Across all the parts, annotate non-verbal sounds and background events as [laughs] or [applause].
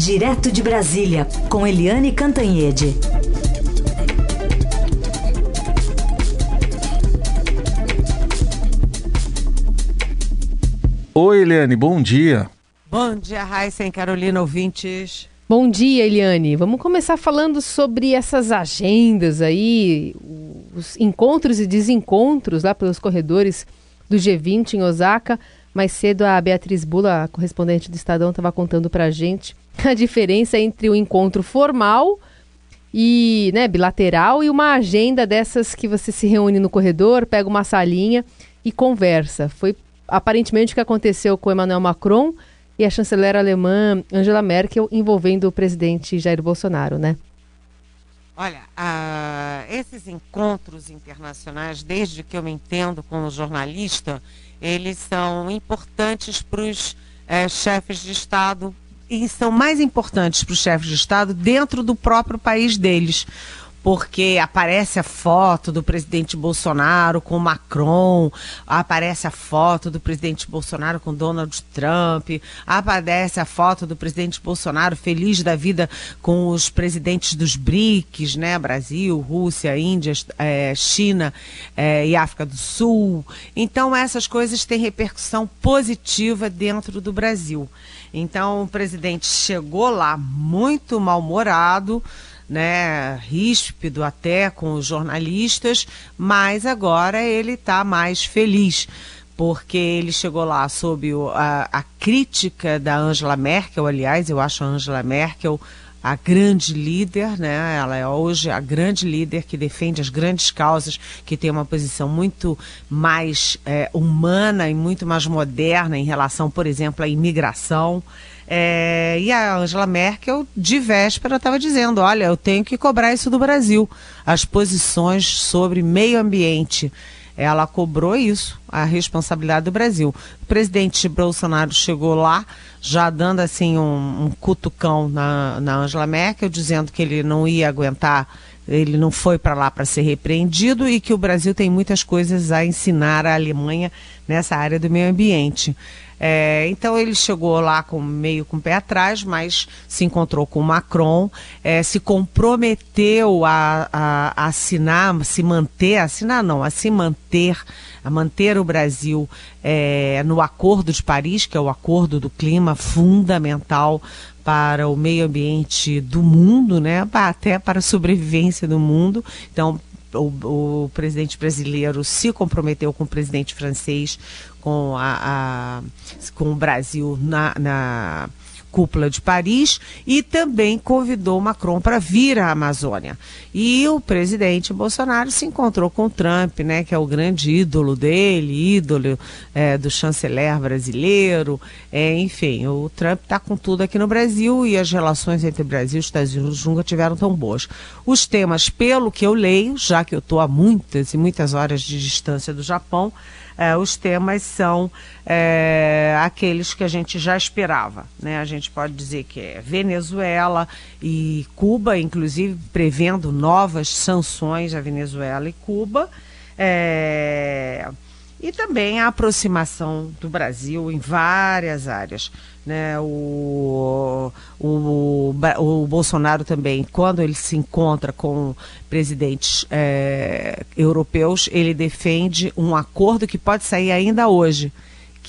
Direto de Brasília, com Eliane Cantanhede. Oi, Eliane, bom dia. Bom dia, Raíssa e Carolina, ouvintes. Bom dia, Eliane. Vamos começar falando sobre essas agendas aí, os encontros e desencontros lá pelos corredores do G20 em Osaka. Mais cedo, a Beatriz Bula, a correspondente do Estadão, estava contando para a gente [laughs] a diferença entre o encontro formal e né, bilateral e uma agenda dessas que você se reúne no corredor, pega uma salinha e conversa. Foi aparentemente o que aconteceu com Emmanuel Macron e a chanceler alemã Angela Merkel envolvendo o presidente Jair Bolsonaro, né? Olha, uh, esses encontros internacionais, desde que eu me entendo como jornalista, eles são importantes para os é, chefes de Estado e são mais importantes para os chefes de Estado dentro do próprio país deles porque aparece a foto do presidente Bolsonaro com Macron, aparece a foto do presidente Bolsonaro com Donald Trump, aparece a foto do presidente Bolsonaro feliz da vida com os presidentes dos BRICS, né? Brasil, Rússia, Índia, é, China é, e África do Sul. Então essas coisas têm repercussão positiva dentro do Brasil. Então o presidente chegou lá muito mal-humorado né, ríspido até com os jornalistas, mas agora ele está mais feliz porque ele chegou lá sob a, a, crítica da Angela Merkel, aliás, eu acho a Angela Merkel a grande líder, né? Ela é hoje a grande líder que defende as grandes causas, que tem uma posição muito mais é, humana e muito mais moderna em relação, por exemplo, à imigração. É, e a Angela Merkel, de véspera, estava dizendo: olha, eu tenho que cobrar isso do Brasil. As posições sobre meio ambiente. Ela cobrou isso, a responsabilidade do Brasil. O presidente Bolsonaro chegou lá, já dando assim um, um cutucão na, na Angela Merkel, dizendo que ele não ia aguentar ele não foi para lá para ser repreendido e que o Brasil tem muitas coisas a ensinar à Alemanha nessa área do meio ambiente. É, então ele chegou lá com meio com o pé atrás, mas se encontrou com o Macron, é, se comprometeu a, a, a, assinar, se manter, assinar não, a se manter, a manter o Brasil é, no Acordo de Paris, que é o acordo do clima fundamental para o meio ambiente do mundo, né? Até para a sobrevivência do mundo. Então, o, o, presidente brasileiro se comprometeu com o presidente francês, com, a, a com o Brasil na, na cúpula de Paris e também convidou Macron para vir à Amazônia. E o presidente Bolsonaro se encontrou com Trump, né, que é o grande ídolo dele, ídolo é, do chanceler brasileiro. É, enfim, o Trump está com tudo aqui no Brasil e as relações entre Brasil e Estados Unidos nunca tiveram tão boas. Os temas, pelo que eu leio, já que eu estou a muitas e muitas horas de distância do Japão, é, os temas são é, aqueles que a gente já esperava. Né? A gente pode dizer que é Venezuela e Cuba, inclusive prevendo novas sanções a Venezuela e Cuba. É, e também a aproximação do Brasil em várias áreas. Né? O, o, o, Bolsonaro também, quando ele se encontra com presidentes é, europeus, ele defende um acordo que pode sair ainda hoje,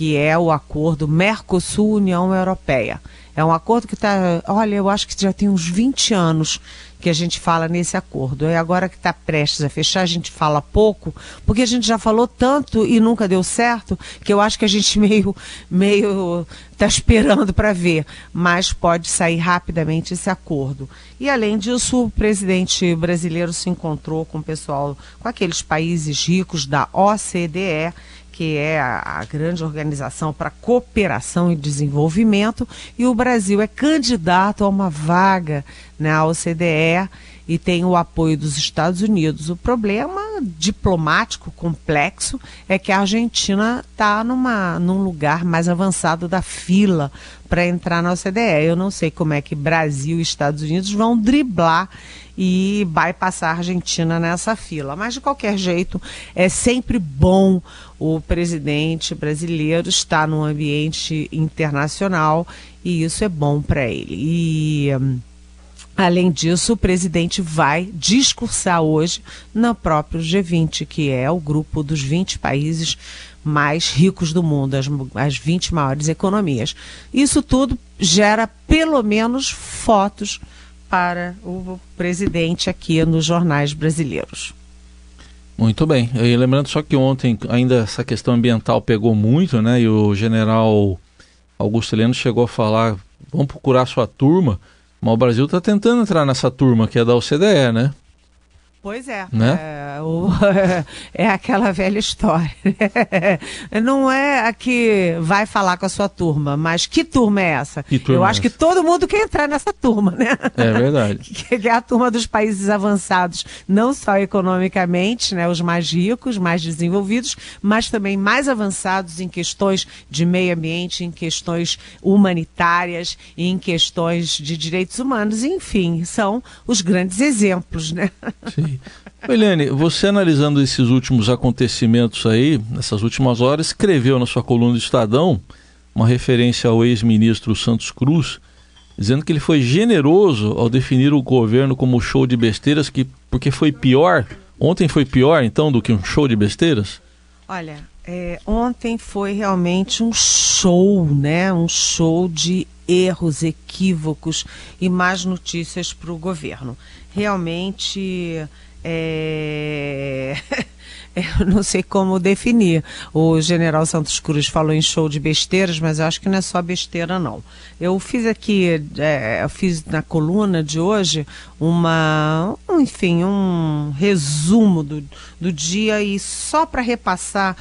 que é o acordo Mercosul-União Europeia. É um acordo que está, olha, eu acho que já tem uns 20 anos que a gente fala nesse acordo. E agora que está prestes a fechar, a gente fala pouco, porque a gente já falou tanto e nunca deu certo, que eu acho que a gente [laughs] meio meio está esperando para ver, mas pode sair rapidamente esse acordo. E além disso, o presidente brasileiro se encontrou com o pessoal, com aqueles países ricos da OCDE que é a, a grande organização para cooperação e desenvolvimento, e o Brasil é candidato a uma vaga na OCDE e tem o apoio dos Estados Unidos. O problema diplomático complexo é que a Argentina está num lugar mais avançado da fila para entrar na OCDE. Eu não sei como é que Brasil e Estados Unidos vão driblar e vai passar a Argentina nessa fila. Mas, de qualquer jeito, é sempre bom o presidente brasileiro estar num ambiente internacional e isso é bom para ele. E. Além disso, o presidente vai discursar hoje no próprio G20, que é o grupo dos 20 países mais ricos do mundo, as, as 20 maiores economias. Isso tudo gera pelo menos fotos para o presidente aqui nos jornais brasileiros. Muito bem. E lembrando só que ontem ainda essa questão ambiental pegou muito, né? E o general Augusto Heleno chegou a falar: vamos procurar sua turma mas o Brasil está tentando entrar nessa turma que é da OCDE, né? Pois é. Né? É, o, [laughs] é aquela velha história. [laughs] Não é a que vai falar com a sua turma, mas que turma é essa? Turma Eu é acho que todo mundo quer entrar nessa turma, né? É verdade. [laughs] Que é a turma dos países avançados, não só economicamente, né, os mais ricos, mais desenvolvidos, mas também mais avançados em questões de meio ambiente, em questões humanitárias, em questões de direitos humanos, enfim, são os grandes exemplos, né? Sim. Eliane, você analisando esses últimos acontecimentos aí, nessas últimas horas, escreveu na sua coluna do Estadão uma referência ao ex-ministro Santos Cruz, dizendo que ele foi generoso ao definir o governo como show de besteiras, que, porque foi pior, ontem foi pior então do que um show de besteiras? Olha, é, ontem foi realmente um show, né? Um show de erros, equívocos e más notícias para o governo realmente é... [laughs] eu não sei como definir. O general Santos Cruz falou em show de besteiras, mas eu acho que não é só besteira, não. Eu fiz aqui, é, eu fiz na coluna de hoje uma, enfim, um resumo do, do dia e só para repassar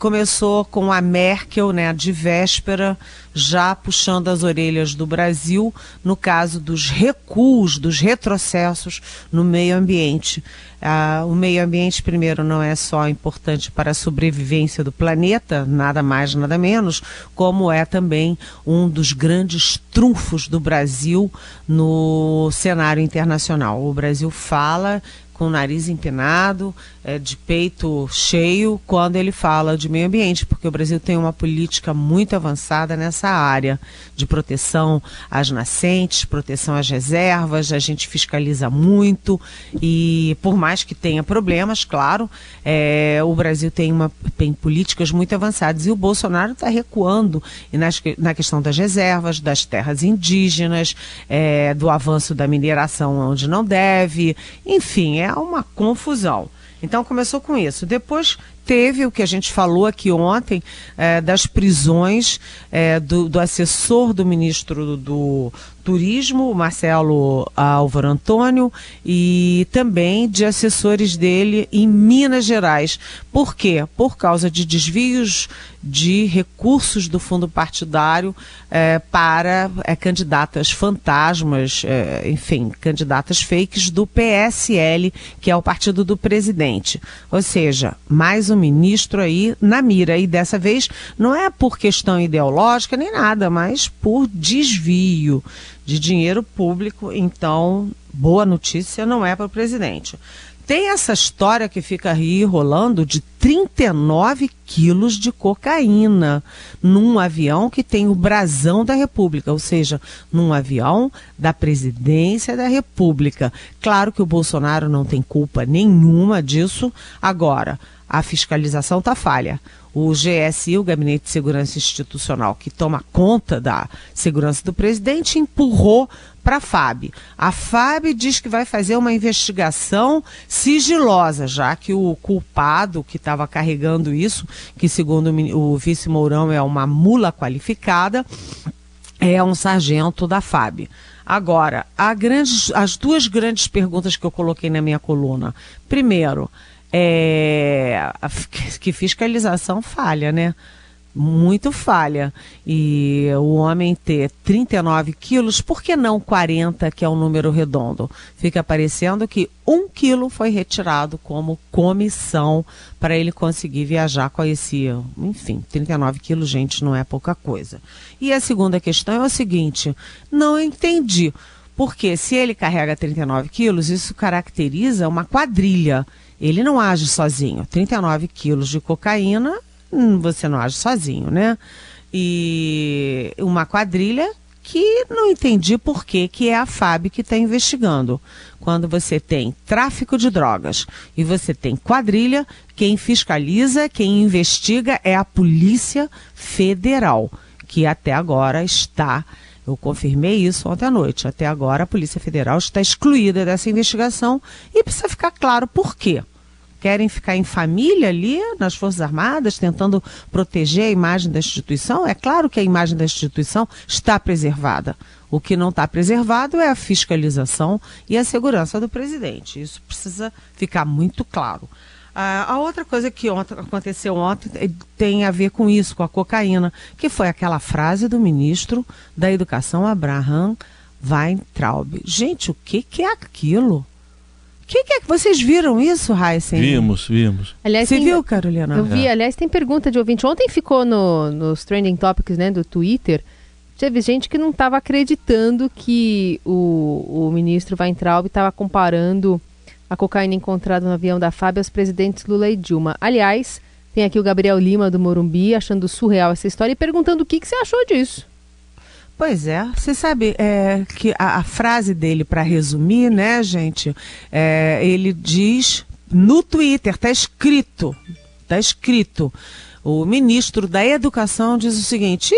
começou com a Merkel, né, de véspera, já puxando as orelhas do Brasil no caso dos recuos, dos retrocessos no meio ambiente. Ah, o meio ambiente, primeiro, não é só importante para a sobrevivência do planeta, nada mais, nada menos, como é também um dos grandes trunfos do Brasil no cenário internacional. O Brasil fala com o nariz empinado, é, de peito cheio, quando ele fala de meio ambiente, porque o Brasil tem uma política muito avançada nessa área de proteção às nascentes, proteção às reservas, a gente fiscaliza muito e por mais que tenha problemas, claro, é, o Brasil tem, uma, tem políticas muito avançadas e o Bolsonaro está recuando nas, na questão das reservas, das terras indígenas, é, do avanço da mineração onde não deve, enfim, é uma confusão. Então começou com isso. Depois teve o que a gente falou aqui ontem é, das prisões é, do, do, assessor do ministro do, Turismo, Marcelo Álvaro Antônio, e também de assessores dele em Minas Gerais. Por quê? Por causa de desvios de recursos do fundo partidário é, para é, candidatas fantasmas, é, enfim, candidatas fakes do PSL, que é o partido do presidente. Ou seja, mais um ministro aí na mira. E dessa vez não é por questão ideológica nem nada, mas por desvio de dinheiro público. Então, boa notícia não é para o presidente. Tem essa história que fica aí rolando de 39 quilos de cocaína num avião que tem o brasão da República, ou seja, num avião da presidência da República. Claro que o Bolsonaro não tem culpa nenhuma disso. Agora, a fiscalização está falha. O GSI, o Gabinete de Segurança Institucional, que toma conta da segurança do presidente, empurrou para a FAB. A FAB diz que vai fazer uma investigação sigilosa, já que o culpado que estava carregando isso, que segundo o vice Mourão é uma mula qualificada, é um sargento da FAB. Agora, as duas grandes perguntas que eu coloquei na minha coluna. Primeiro, é, [laughs] que fiscalização falha, né? Muito falha. E o homem ter 39 quilos, por que não 40, que é um número redondo? Fica parecendo que um quilo foi retirado como comissão para ele conseguir viajar com esse. Enfim, 39 quilos, gente, não é pouca coisa. E a segunda questão é o seguinte: não entendi. Porque se ele carrega 39 quilos, isso caracteriza uma quadrilha. Ele não age sozinho. 39 quilos de cocaína, hum, você não age sozinho, né? E uma quadrilha que não entendi por que, que é a FAB que está investigando. Quando você tem tráfico de drogas e você tem quadrilha, quem fiscaliza, quem investiga é a Polícia Federal, que até agora está. Eu confirmei isso ontem à noite. Até agora a Polícia Federal está excluída dessa investigação e precisa ficar claro por quê querem ficar em família ali nas Forças Armadas, tentando proteger a imagem da instituição. É claro que a imagem da instituição está preservada. O que não está preservado é a fiscalização e a segurança do presidente. Isso precisa ficar muito claro. Ah, a outra coisa que ontem, aconteceu ontem eh, tem a ver com isso, com a cocaína, que foi aquela frase do ministro da Educação, Abraham Weintraub. Gente, o que, que é aquilo? Que, que é que vocês viram isso, Heisen? Vimos, vimos. Aliás, Você tem, viu, Carolina? Eu vi, é. aliás, tem pergunta de ouvinte. Ontem ficou no, nos trending topics né, do Twitter. Teve gente que não estava acreditando que o, o ministro Weintraub estava comparando a cocaína encontrada no avião da FAB aos presidentes Lula e Dilma. Aliás, tem aqui o Gabriel Lima do Morumbi achando surreal essa história e perguntando o que, que você achou disso. Pois é, você sabe é, que a, a, frase dele, para resumir, né, gente, é, ele diz no Twitter, está escrito, está escrito. O ministro da Educação diz o seguinte: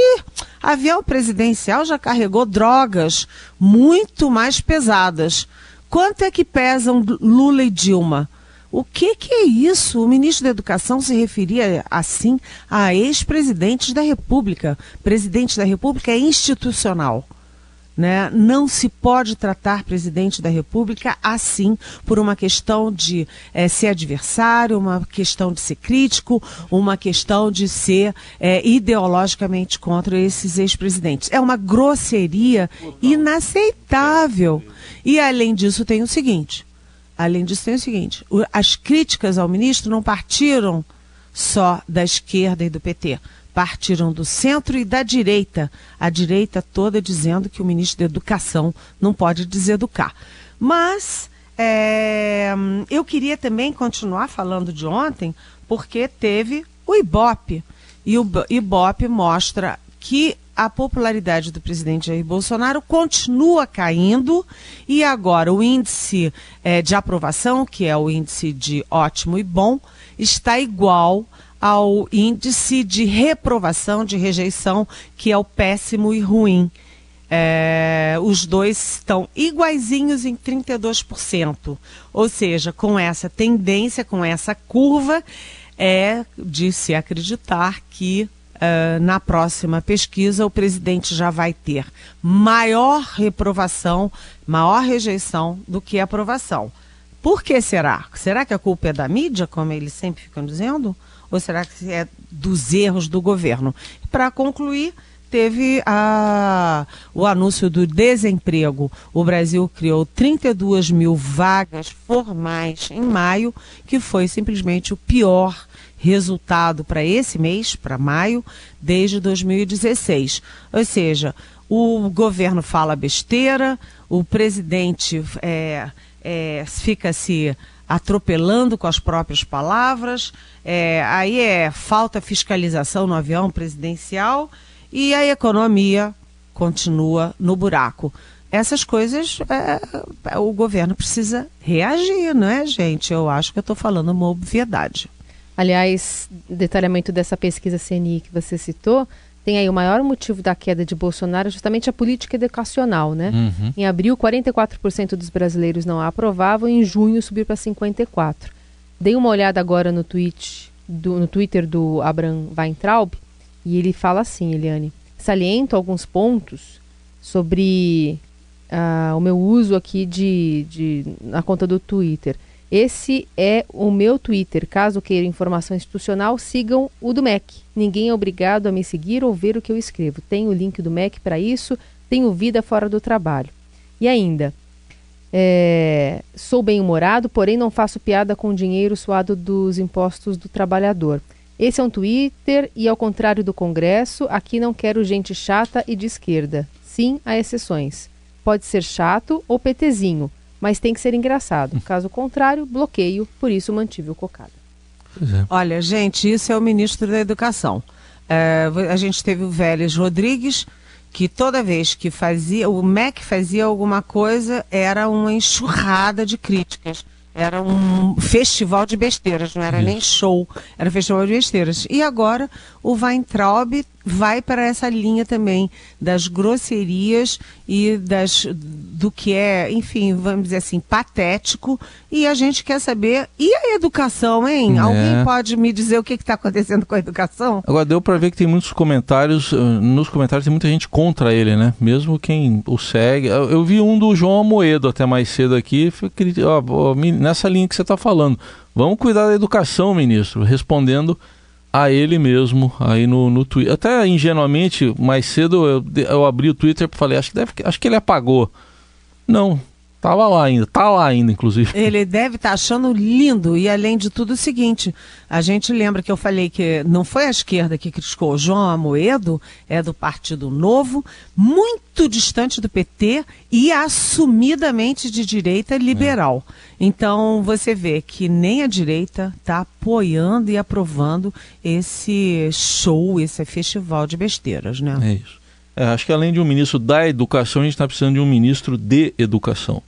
avião presidencial já carregou drogas muito mais pesadas. Quanto é que pesam Lula e Dilma? O que, que é isso? O ministro da Educação se referia assim a ex-presidentes da República. Presidente da República é institucional. Né? Não se pode tratar presidente da República assim, por uma questão de é, ser adversário, uma questão de ser crítico, uma questão de ser é, ideologicamente contra esses ex-presidentes. É uma grosseria inaceitável. E, além disso, tem o seguinte: Além disso, tem o seguinte: as críticas ao ministro não partiram só da esquerda e do PT, partiram do centro e da direita, a direita toda dizendo que o ministro da Educação não pode deseducar. Mas é, eu queria também continuar falando de ontem, porque teve o Ibope. E o Ibope mostra que a popularidade do presidente Jair Bolsonaro continua caindo e agora o índice é, de aprovação, que é o índice de ótimo e bom, está igual ao índice de reprovação, de rejeição, que é o péssimo e ruim. É, os dois estão iguaizinhos em 32%. Ou seja, com essa tendência, com essa curva, é de se acreditar que uh, na próxima pesquisa, o presidente já vai ter maior reprovação, maior rejeição do que aprovação. Por que será? Será que a culpa é da mídia, como eles sempre ficam dizendo? Ou será que é dos erros do governo? Para concluir, teve a, o anúncio do desemprego. O Brasil criou 32 mil vagas formais em maio, que foi simplesmente o pior resultado para esse mês, para maio, desde 2016. Ou seja, o governo fala besteira, o presidente é, é, fica se atropelando com as próprias palavras, é, aí é falta fiscalização no avião presidencial e a economia continua no buraco. Essas coisas é, o governo precisa reagir, não é, gente? Eu acho que eu estou falando uma obviedade. Aliás, detalhamento dessa pesquisa CNI que você citou, tem aí o maior motivo da queda de Bolsonaro justamente a política educacional, né? Uhum. Em abril, 44% dos brasileiros não a aprovavam, em junho subiu para 54%. Dei uma olhada agora no, tweet do, no Twitter do Abraham Weintraub, e ele fala assim, Eliane, saliento alguns pontos sobre uh, o meu uso aqui de, de, na conta do Twitter. Esse é o meu Twitter. Caso queiram informação institucional, sigam o do MEC. Ninguém é obrigado a me seguir ou ver o que eu escrevo. Tem o link do MEC para isso. Tenho vida fora do trabalho. E ainda, é, sou bem-humorado, porém não faço piada com o dinheiro suado dos impostos do trabalhador. Esse é um Twitter e, ao contrário do Congresso, aqui não quero gente chata e de esquerda. Sim, há exceções. Pode ser chato ou petezinho mas tem que ser engraçado. Caso contrário, bloqueio, por isso mantive o cocada. É. Olha, gente, isso é o ministro da Educação. É, a gente teve o Vélez Rodrigues, que toda vez que fazia, o MEC fazia alguma coisa, era uma enxurrada de críticas. Era um festival de besteiras, não era Isso. nem show, era festival de besteiras. E agora o Weintraub vai para essa linha também das grosserias e das do que é, enfim, vamos dizer assim, patético. E a gente quer saber e a educação, hein? É. Alguém pode me dizer o que está acontecendo com a educação? Agora deu para ver que tem muitos comentários, eh, nos comentários tem muita gente contra ele, né? Mesmo quem o segue. Eu, eu vi um do João Amoedo até mais cedo aqui, nessa linha que você está falando. Vamos cuidar da educação, ministro, respondendo a ele mesmo aí no, no Twitter. Até ingenuamente, mais cedo eu, eu abri o Twitter e falei, acho que, deve, acho que ele apagou. Não, Tava lá ainda, tá lá ainda, inclusive. [laughs] Ele deve estar tá achando lindo. E além de tudo, o seguinte: a gente lembra que eu falei que não foi a esquerda que criticou. João Amoedo é do Partido Novo, muito distante do PT e assumidamente de direita liberal. É. Então você vê que nem a direita está apoiando e aprovando esse show, esse festival de besteiras, né? É isso. É, acho que além de um ministro da educação, a gente está precisando de um ministro de educação.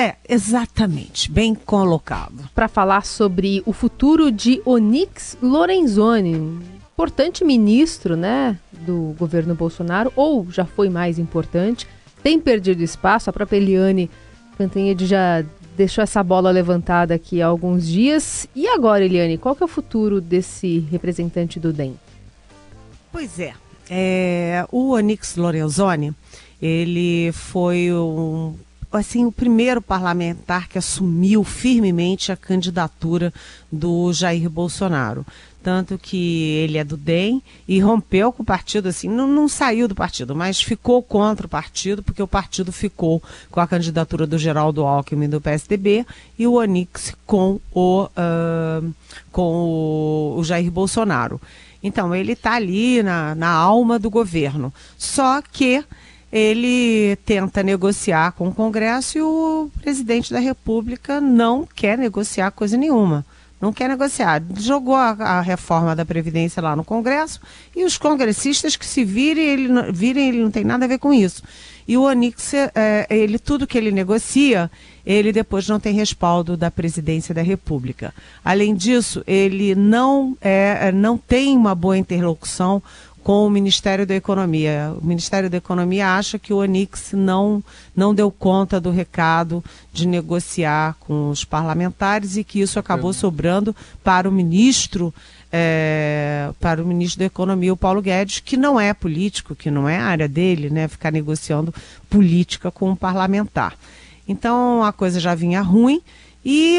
É, exatamente, bem colocado. Para falar sobre o futuro de Onyx Lorenzoni, importante ministro, né, do governo Bolsonaro, ou já foi mais importante, tem perdido espaço. A própria Eliane Cantanhede já deixou essa bola levantada aqui há alguns dias. E agora, Eliane, qual que é o futuro desse representante do DEM? Pois é, é o Onyx Lorenzoni, ele foi um assim, o primeiro parlamentar que assumiu firmemente a candidatura do Jair Bolsonaro. Tanto que ele é do DEM e rompeu com o partido, assim, não, não saiu do partido, mas ficou contra o partido, porque o partido ficou com a candidatura do Geraldo Alckmin do PSDB e o Onix com o, uh, com o, o Jair Bolsonaro. Então, ele está ali na, na alma do governo. Só que ele tenta negociar com o Congresso e o presidente da República não quer negociar coisa nenhuma. Não quer negociar. Jogou a, a reforma da Previdência lá no Congresso e os congressistas que se virem, ele, virem, ele não tem nada a ver com isso. E o Onix, é, ele, tudo que ele negocia, ele depois não tem respaldo da presidência da República. Além disso, ele não, é, não tem uma boa interlocução com o Ministério da Economia. O Ministério da Economia acha que o Onix não, não deu conta do recado de negociar com os parlamentares e que isso acabou sobrando para o ministro. É, para o ministro da Economia, o Paulo Guedes, que não é político, que não é a área dele, né, ficar negociando política com um parlamentar. Então a coisa já vinha ruim. E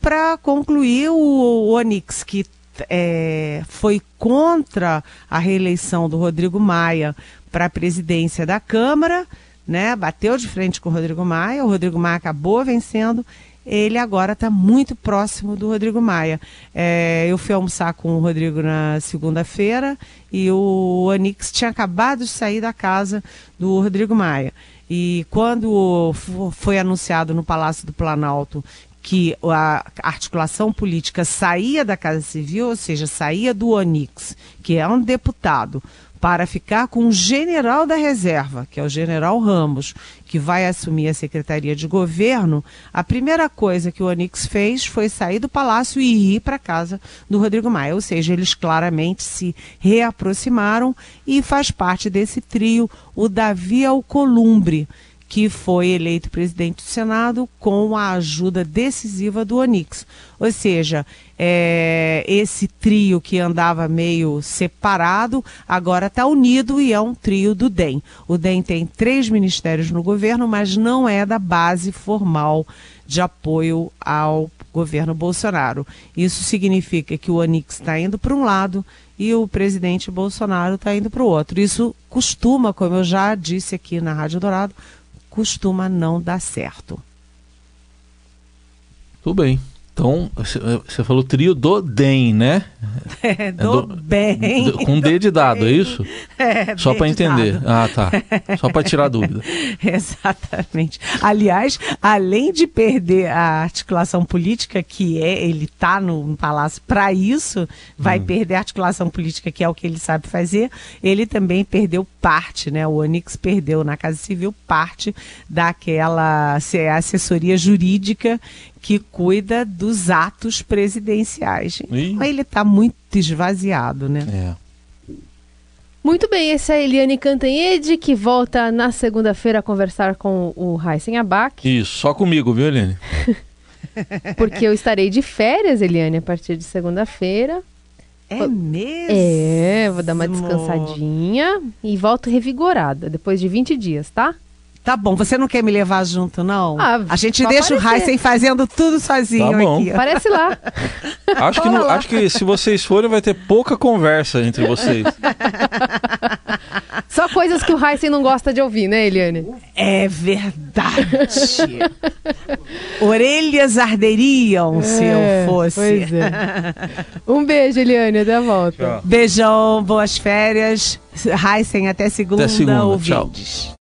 para concluir, o, o Onix, que é, foi contra a reeleição do Rodrigo Maia para a presidência da Câmara, né? Bateu de frente com o Rodrigo Maia, o Rodrigo Maia acabou vencendo. Ele agora está muito próximo do Rodrigo Maia. É, eu fui almoçar com o Rodrigo na segunda-feira e o Onix tinha acabado de sair da casa do Rodrigo Maia. E quando foi anunciado no Palácio do Planalto que a articulação política saía da Casa Civil, ou seja, saía do Onix, que é um deputado, para ficar com o general da reserva, que é o general Ramos, que vai assumir a Secretaria de Governo, a primeira coisa que o Onix fez foi sair do palácio e ir para a casa do Rodrigo Maia. Ou seja, eles claramente se reaproximaram e faz parte desse trio o Davi Alcolumbre, que foi eleito presidente do Senado com a ajuda decisiva do Onix. Ou seja, é, esse trio que andava meio separado agora está unido e é um trio do DEM. O DEM tem três ministérios no governo, mas não é da base formal de apoio ao governo Bolsonaro. Isso significa que o Onix está indo para um lado e o presidente Bolsonaro está indo para o outro. Isso costuma, como eu já disse aqui na Rádio Dourado, costuma não dar certo. Tudo bem. Então, você falou trio do DEM, né? É, do, é do bem. Do, com D de dado, é isso? É, Só para entender. Ah, tá. Só para tirar dúvida. [laughs] Exatamente. Aliás, além de perder a articulação política, que é, ele está no, no, palácio para isso, vai hum. perder a articulação política, que é o que ele sabe fazer, ele também perdeu parte, né? O Onix perdeu na Casa Civil parte daquela assessoria jurídica que cuida dos atos presidenciais. Ih. Ele está muito esvaziado, né? É. Muito bem, esse é a Eliane Cantanhede, que volta na segunda-feira a conversar com o Heisen Abac. Isso, só comigo, viu, Eliane? [laughs] Porque eu estarei de férias, Eliane, a partir de segunda-feira. É mesmo? É, vou dar uma descansadinha e volto revigorada, depois de 20 dias, tá? Tá bom, você não quer me levar junto, não? Ah, a gente deixa aparecer. o Heisen fazendo tudo sozinho tá bom. aqui. Parece lá. [laughs] Acho que, não, acho que se vocês forem, vai ter pouca conversa entre vocês. Só coisas que o Heisen não gosta de ouvir, né, Eliane? É verdade. [laughs] Orelhas arderiam é, se eu fosse. Pois é. Um beijo, Eliane, até a volta. Tchau. Beijão, boas férias. Heisen, até segunda, até segunda. Ouvintes. Tchau.